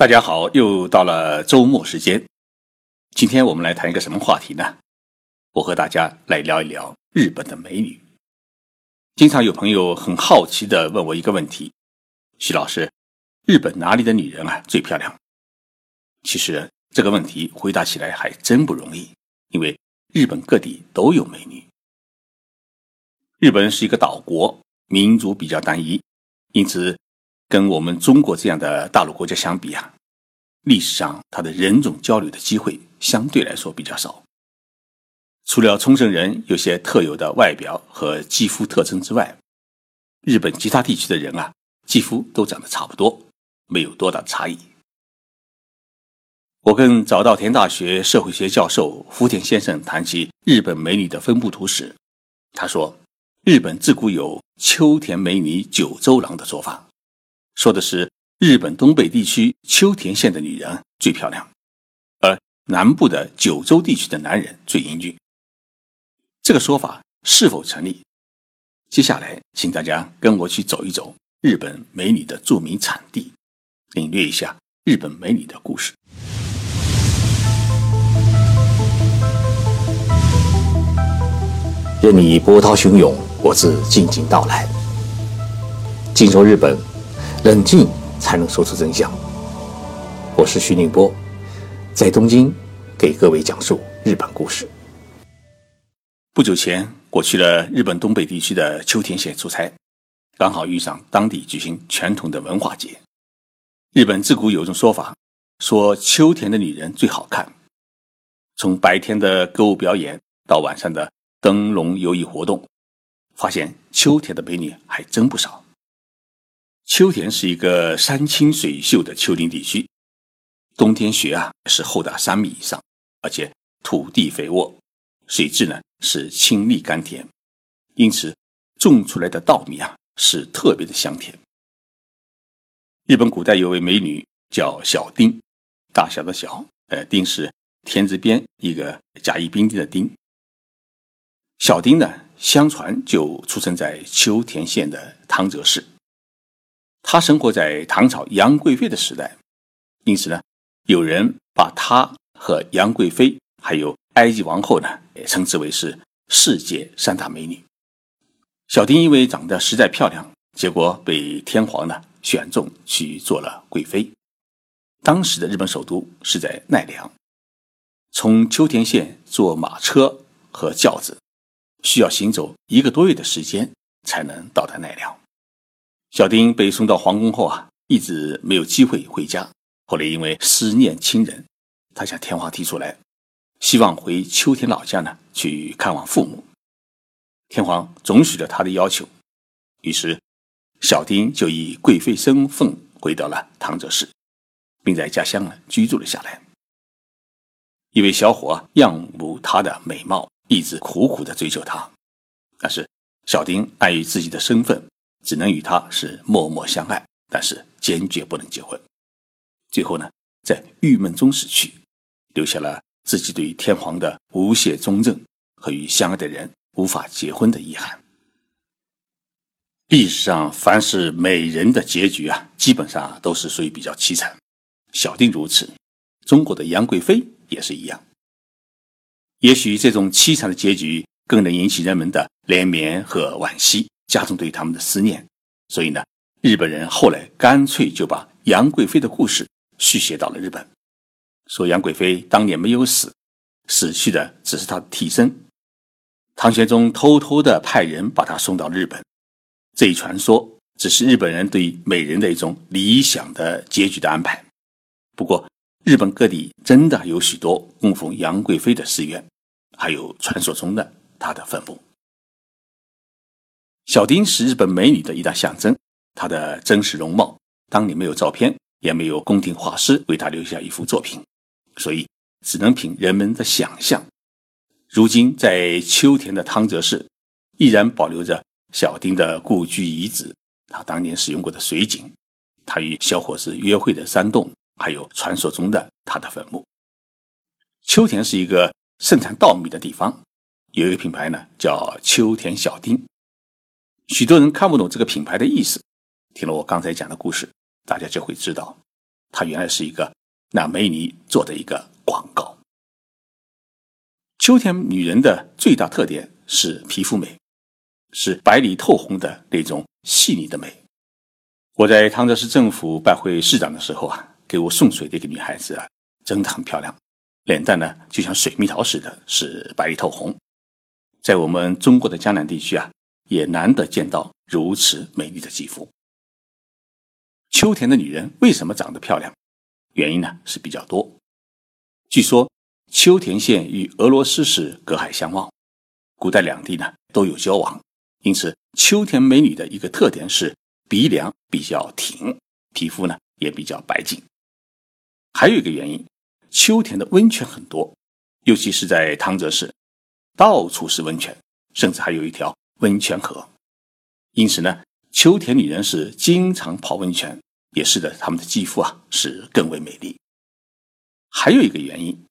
大家好，又到了周末时间。今天我们来谈一个什么话题呢？我和大家来聊一聊日本的美女。经常有朋友很好奇的问我一个问题：徐老师，日本哪里的女人啊最漂亮？其实这个问题回答起来还真不容易，因为日本各地都有美女。日本是一个岛国，民族比较单一，因此。跟我们中国这样的大陆国家相比啊，历史上它的人种交流的机会相对来说比较少。除了冲绳人有些特有的外表和肌肤特征之外，日本其他地区的人啊，几乎都长得差不多，没有多大差异。我跟早稻田大学社会学教授福田先生谈起日本美女的分布图时，他说：“日本自古有秋田美女九州郎的说法。”说的是日本东北地区秋田县的女人最漂亮，而南部的九州地区的男人最英俊。这个说法是否成立？接下来，请大家跟我去走一走日本美女的著名产地，领略一下日本美女的故事。任你波涛汹涌，我自静静到来。进入日本。冷静才能说出真相。我是徐宁波，在东京给各位讲述日本故事。不久前，我去了日本东北地区的秋田县出差，刚好遇上当地举行传统的文化节。日本自古有种说法，说秋田的女人最好看。从白天的歌舞表演到晚上的灯笼游艺活动，发现秋田的美女还真不少。秋田是一个山清水秀的丘陵地区，冬天雪啊是厚达三米以上，而且土地肥沃，水质呢是清丽甘甜，因此种出来的稻米啊是特别的香甜。日本古代有位美女叫小丁，大小的小，呃，丁是田字边一个甲乙丙丁的丁。小丁呢，相传就出生在秋田县的汤泽市。他生活在唐朝杨贵妃的时代，因此呢，有人把她和杨贵妃还有埃及王后呢，也称之为是世界三大美女。小丁因为长得实在漂亮，结果被天皇呢选中去做了贵妃。当时的日本首都是在奈良，从秋田县坐马车和轿子，需要行走一个多月的时间才能到达奈良。小丁被送到皇宫后啊，一直没有机会回家。后来因为思念亲人，他向天皇提出来，希望回秋田老家呢去看望父母。天皇准许了他的要求，于是小丁就以贵妃身份回到了唐泽市，并在家乡呢居住了下来。一位小伙仰慕她的美貌，一直苦苦的追求她，但是小丁碍于自己的身份。只能与他是默默相爱，但是坚决不能结婚。最后呢，在郁闷中死去，留下了自己对天皇的无懈忠贞和与相爱的人无法结婚的遗憾。历史上凡是美人的结局啊，基本上都是属于比较凄惨。小丁如此，中国的杨贵妃也是一样。也许这种凄惨的结局更能引起人们的怜悯和惋惜。加重对他们的思念，所以呢，日本人后来干脆就把杨贵妃的故事续写到了日本，说杨贵妃当年没有死，死去的只是她的替身，唐玄宗偷偷的派人把她送到日本。这一传说只是日本人对美人的一种理想的结局的安排。不过，日本各地真的有许多供奉杨贵妃的寺院，还有传说中的她的坟墓。小丁是日本美女的一大象征，她的真实容貌当年没有照片，也没有宫廷画师为她留下一幅作品，所以只能凭人们的想象。如今在秋田的汤泽市，依然保留着小丁的故居遗址，她当年使用过的水井，她与小伙子约会的山洞，还有传说中的她的坟墓。秋田是一个盛产稻米的地方，有一个品牌呢叫秋田小丁。许多人看不懂这个品牌的意思，听了我刚才讲的故事，大家就会知道，它原来是一个那美尼做的一个广告。秋天女人的最大特点是皮肤美，是白里透红的那种细腻的美。我在汤泽市政府拜会市长的时候啊，给我送水的一个女孩子啊，真的很漂亮，脸蛋呢就像水蜜桃似的，是白里透红。在我们中国的江南地区啊，也难得见到如此美丽的肌肤。秋田的女人为什么长得漂亮？原因呢是比较多。据说秋田县与俄罗斯是隔海相望，古代两地呢都有交往，因此秋田美女的一个特点是鼻梁比较挺，皮肤呢也比较白净。还有一个原因，秋田的温泉很多，尤其是在汤泽市。到处是温泉，甚至还有一条温泉河，因此呢，秋田女人是经常泡温泉，也使得她们的肌肤啊是更为美丽。还有一个原因，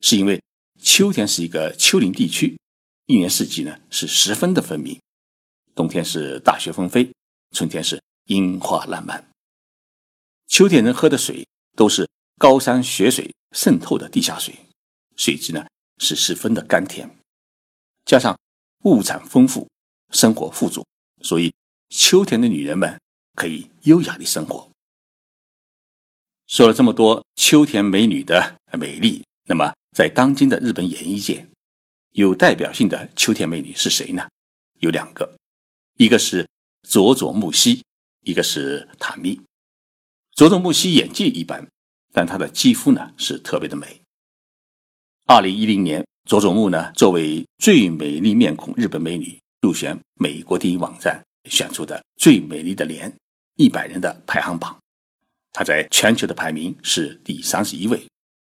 是因为秋田是一个丘陵地区，一年四季呢是十分的分明，冬天是大雪纷飞，春天是樱花烂漫。秋田人喝的水都是高山雪水渗透的地下水，水质呢是十分的甘甜。加上物产丰富，生活富足，所以秋田的女人们可以优雅的生活。说了这么多秋田美女的美丽，那么在当今的日本演艺界，有代表性的秋田美女是谁呢？有两个，一个是佐佐木希，一个是塔蜜。佐佐木希演技一般，但她的肌肤呢是特别的美。二零一零年。佐佐木呢，作为最美丽面孔日本美女，入选美国电影网站选出的最美丽的脸一百人的排行榜，她在全球的排名是第三十一位，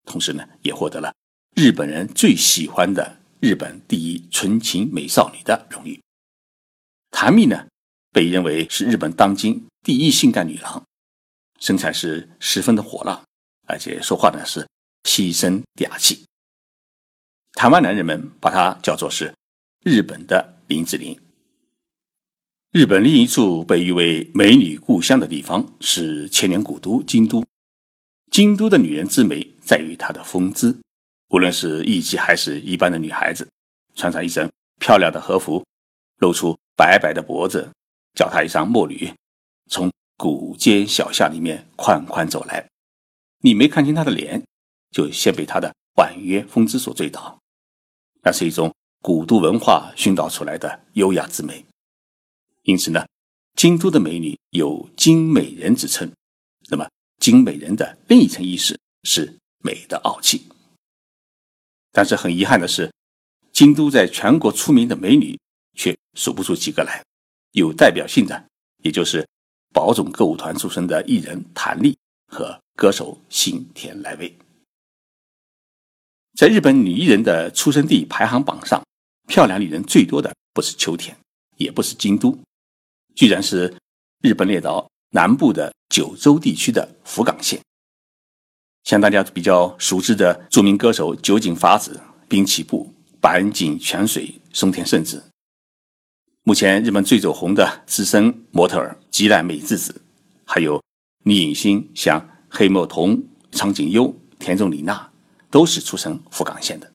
同时呢，也获得了日本人最喜欢的日本第一纯情美少女的荣誉。檀蜜呢，被认为是日本当今第一性感女郎，身材是十分的火辣，而且说话呢是细声嗲气。台湾男人们把她叫做是日本的林志玲。日本另一处被誉为美女故乡的地方是千年古都京都。京都的女人之美在于她的风姿，无论是艺妓还是一般的女孩子，穿上一身漂亮的和服，露出白白的脖子，脚踏一双墨履，从古街小巷里面款款走来，你没看清她的脸，就先被她的婉约风姿所醉倒。那是一种古都文化熏陶出来的优雅之美，因此呢，京都的美女有“京美人”之称。那么，京美人的另一层意思是美的傲气。但是很遗憾的是，京都在全国出名的美女却数不出几个来。有代表性的，也就是宝冢歌舞团出身的艺人谭丽和歌手新田来未。在日本女艺人的出生地排行榜上，漂亮女人最多的不是秋田，也不是京都，居然是日本列岛南部的九州地区的福冈县。像大家比较熟知的著名歌手酒井法子、滨崎步、坂井泉水、松田圣子，目前日本最走红的资深模特儿吉濑美智子，还有女影星像黑木瞳、苍井优、田中里奈。都是出身福冈县的。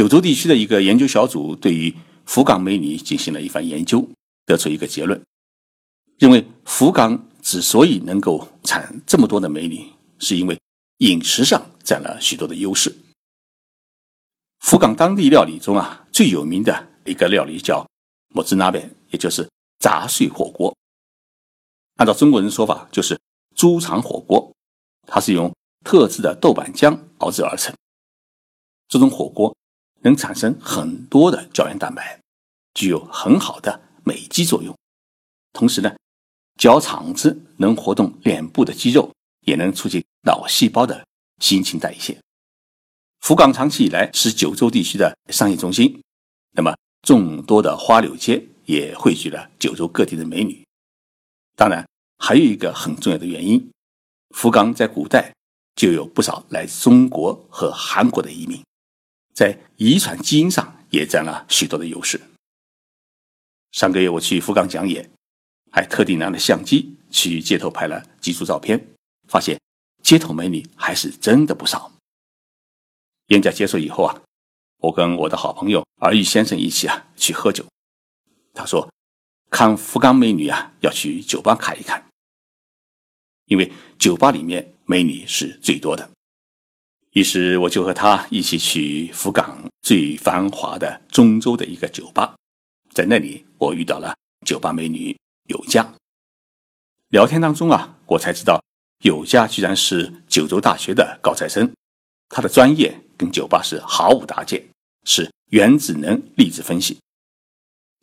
九州地区的一个研究小组对于福冈美女进行了一番研究，得出一个结论，认为福冈之所以能够产这么多的美女，是因为饮食上占了许多的优势。福冈当地料理中啊，最有名的一个料理叫“莫兹纳贝”，也就是杂碎火锅。按照中国人说法，就是猪肠火锅，它是用。特制的豆瓣浆熬制而成，这种火锅能产生很多的胶原蛋白，具有很好的美肌作用。同时呢，嚼肠子能活动脸部的肌肉，也能促进脑细胞的新陈代谢。福冈长期以来是九州地区的商业中心，那么众多的花柳街也汇聚了九州各地的美女。当然，还有一个很重要的原因，福冈在古代。就有不少来自中国和韩国的移民，在遗传基因上也占了许多的优势。上个月我去福冈讲演，还特地拿了相机去街头拍了几组照片，发现街头美女还是真的不少。演讲结束以后啊，我跟我的好朋友儿玉先生一起啊去喝酒。他说：“看福冈美女啊，要去酒吧看一看，因为酒吧里面美女是最多的。”于是我就和他一起去福冈最繁华的中州的一个酒吧，在那里我遇到了酒吧美女有佳。聊天当中啊，我才知道有佳居然是九州大学的高材生，他的专业跟酒吧是毫无搭界，是原子能粒子分析。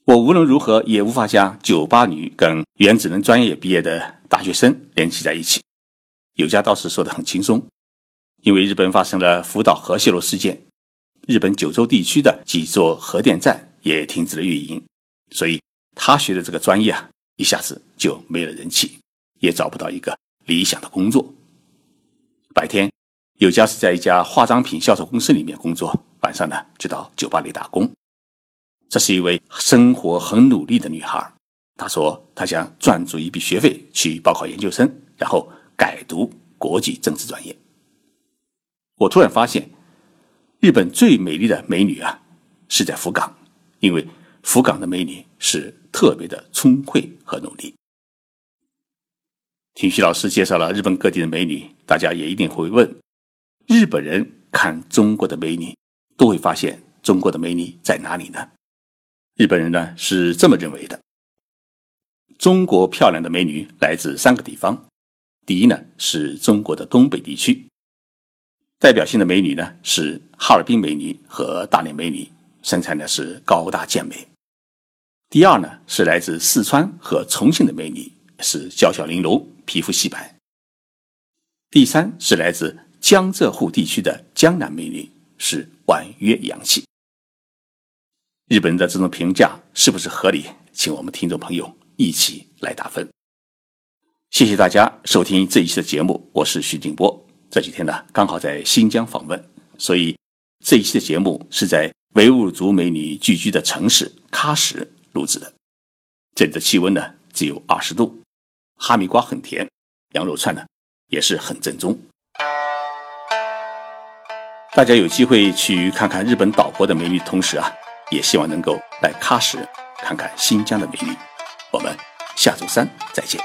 我无论如何也无法将酒吧女跟原子能专业毕业的大学生联系在一起。有佳倒是说的很轻松。因为日本发生了福岛核泄漏事件，日本九州地区的几座核电站也停止了运营，所以他学的这个专业啊，一下子就没了人气，也找不到一个理想的工作。白天有家是在一家化妆品销售公司里面工作，晚上呢就到酒吧里打工。这是一位生活很努力的女孩，她说她想赚足一笔学费去报考研究生，然后改读国际政治专业。我突然发现，日本最美丽的美女啊，是在福冈，因为福冈的美女是特别的聪慧和努力。听徐老师介绍了日本各地的美女，大家也一定会问：日本人看中国的美女，都会发现中国的美女在哪里呢？日本人呢是这么认为的：中国漂亮的美女来自三个地方，第一呢是中国的东北地区。代表性的美女呢是哈尔滨美女和大连美女，身材呢是高大健美。第二呢是来自四川和重庆的美女，是娇小玲珑，皮肤细白。第三是来自江浙沪地区的江南美女，是婉约洋气。日本人的这种评价是不是合理？请我们听众朋友一起来打分。谢谢大家收听这一期的节目，我是徐静波。这几天呢，刚好在新疆访问，所以这一期的节目是在维吾尔族美女聚居的城市喀什录制的。这里的气温呢只有二十度，哈密瓜很甜，羊肉串呢也是很正宗。大家有机会去看看日本岛国的美女，同时啊，也希望能够来喀什看看新疆的美女。我们下周三再见。